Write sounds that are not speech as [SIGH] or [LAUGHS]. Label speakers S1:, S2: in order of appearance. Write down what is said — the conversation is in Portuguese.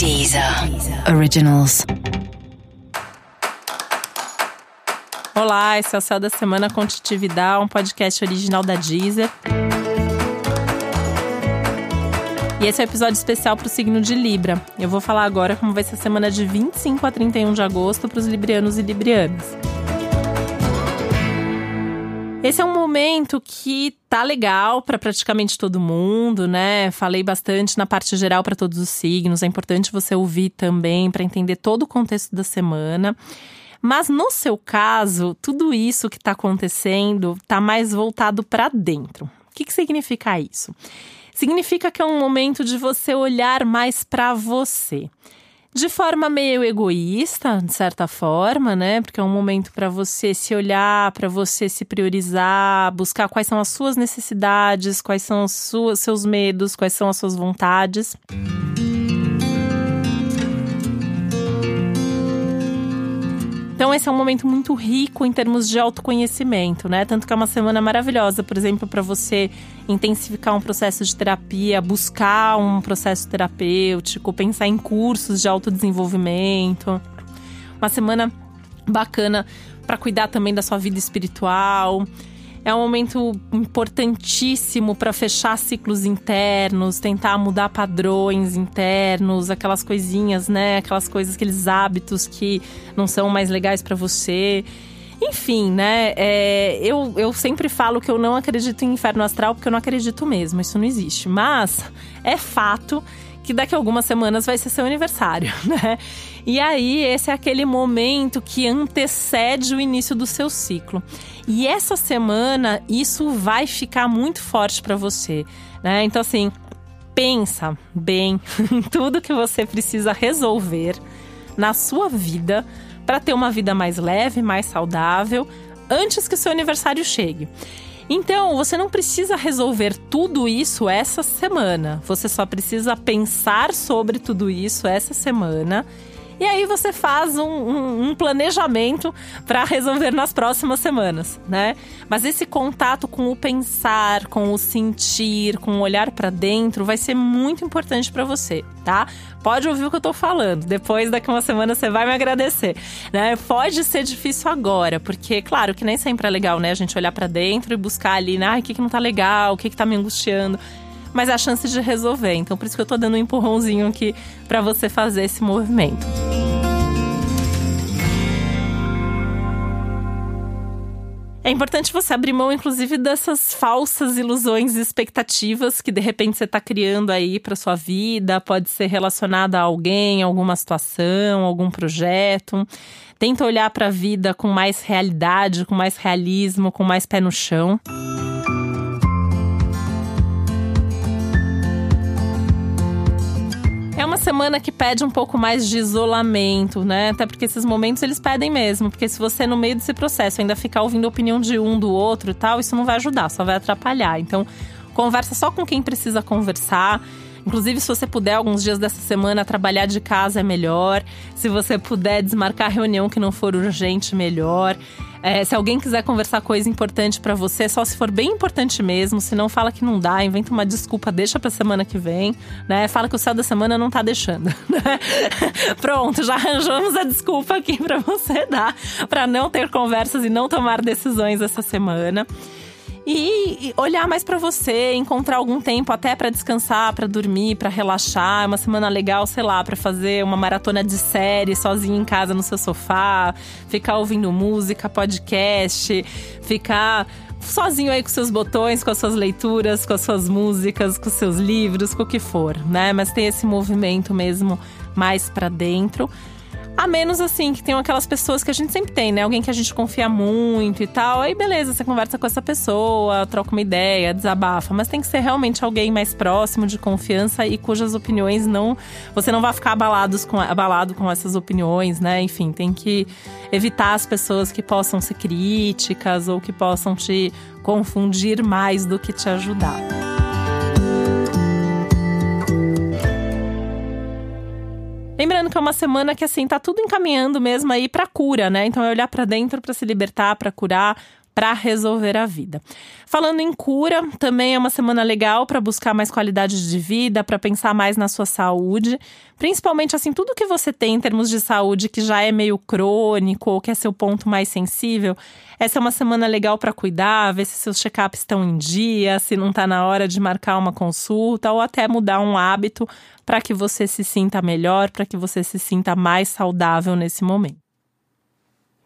S1: Deezer Originals.
S2: Olá, esse é o Céu da Semana com Titividade, um podcast original da Deezer. E esse é o um episódio especial para o signo de Libra. Eu vou falar agora como vai ser a semana de 25 a 31 de agosto para os librianos e librianas. Esse é um momento que tá legal para praticamente todo mundo, né? Falei bastante na parte geral para todos os signos. É importante você ouvir também para entender todo o contexto da semana. Mas no seu caso, tudo isso que está acontecendo está mais voltado para dentro. O que, que significa isso? Significa que é um momento de você olhar mais para você de forma meio egoísta, de certa forma, né? Porque é um momento para você se olhar, para você se priorizar, buscar quais são as suas necessidades, quais são os seus medos, quais são as suas vontades. Então, esse é um momento muito rico em termos de autoconhecimento, né? Tanto que é uma semana maravilhosa, por exemplo, para você intensificar um processo de terapia, buscar um processo terapêutico, pensar em cursos de autodesenvolvimento. Uma semana bacana para cuidar também da sua vida espiritual. É um momento importantíssimo para fechar ciclos internos, tentar mudar padrões internos, aquelas coisinhas, né? Aquelas coisas, aqueles hábitos que não são mais legais para você. Enfim, né? É, eu, eu sempre falo que eu não acredito em inferno astral porque eu não acredito mesmo, isso não existe. Mas é fato que daqui a algumas semanas vai ser seu aniversário, [LAUGHS] né? E aí, esse é aquele momento que antecede o início do seu ciclo. E essa semana, isso vai ficar muito forte para você, né? Então, assim, pensa bem [LAUGHS] em tudo que você precisa resolver na sua vida para ter uma vida mais leve, mais saudável, antes que o seu aniversário chegue. Então, você não precisa resolver tudo isso essa semana. Você só precisa pensar sobre tudo isso essa semana e aí você faz um, um, um planejamento para resolver nas próximas semanas, né? Mas esse contato com o pensar, com o sentir, com o olhar para dentro vai ser muito importante para você, tá? Pode ouvir o que eu tô falando. Depois, daqui uma semana, você vai me agradecer. Né? Pode ser difícil agora, porque, claro, que nem sempre é legal, né? A gente olhar para dentro e buscar ali, né? o que, que não tá legal, o que, que tá me angustiando mas a chance de resolver. Então, por isso que eu tô dando um empurrãozinho aqui para você fazer esse movimento. É importante você abrir mão, inclusive, dessas falsas ilusões e expectativas que de repente você está criando aí para sua vida. Pode ser relacionada a alguém, alguma situação, algum projeto. Tenta olhar para a vida com mais realidade, com mais realismo, com mais pé no chão. Semana que pede um pouco mais de isolamento, né? Até porque esses momentos eles pedem mesmo. Porque se você, no meio desse processo, ainda ficar ouvindo a opinião de um, do outro e tal, isso não vai ajudar, só vai atrapalhar. Então, conversa só com quem precisa conversar. Inclusive, se você puder, alguns dias dessa semana, trabalhar de casa é melhor. Se você puder desmarcar reunião que não for urgente, melhor. É, se alguém quiser conversar coisa importante para você, só se for bem importante mesmo. Se não, fala que não dá, inventa uma desculpa, deixa pra semana que vem, né? Fala que o céu da semana não tá deixando, [LAUGHS] né? Pronto, já arranjamos a desculpa aqui para você dar, para não ter conversas e não tomar decisões essa semana e, olhar mais para você, encontrar algum tempo até para descansar, para dormir, para relaxar. É uma semana legal, sei lá, para fazer uma maratona de série sozinho em casa no seu sofá, ficar ouvindo música, podcast, ficar sozinho aí com seus botões, com as suas leituras, com as suas músicas, com seus livros, com o que for, né? Mas tem esse movimento mesmo mais para dentro. A menos assim, que tem aquelas pessoas que a gente sempre tem, né? Alguém que a gente confia muito e tal. Aí beleza, você conversa com essa pessoa, troca uma ideia, desabafa. Mas tem que ser realmente alguém mais próximo, de confiança e cujas opiniões não. Você não vai ficar abalados com, abalado com essas opiniões, né? Enfim, tem que evitar as pessoas que possam ser críticas ou que possam te confundir mais do que te ajudar. Lembrando que é uma semana que assim tá tudo encaminhando mesmo aí para cura, né? Então é olhar para dentro para se libertar, para curar, para resolver a vida. Falando em cura, também é uma semana legal para buscar mais qualidade de vida, para pensar mais na sua saúde, principalmente assim, tudo que você tem em termos de saúde que já é meio crônico ou que é seu ponto mais sensível. Essa é uma semana legal para cuidar, ver se seus check-ups estão em dia, se não está na hora de marcar uma consulta ou até mudar um hábito para que você se sinta melhor, para que você se sinta mais saudável nesse momento.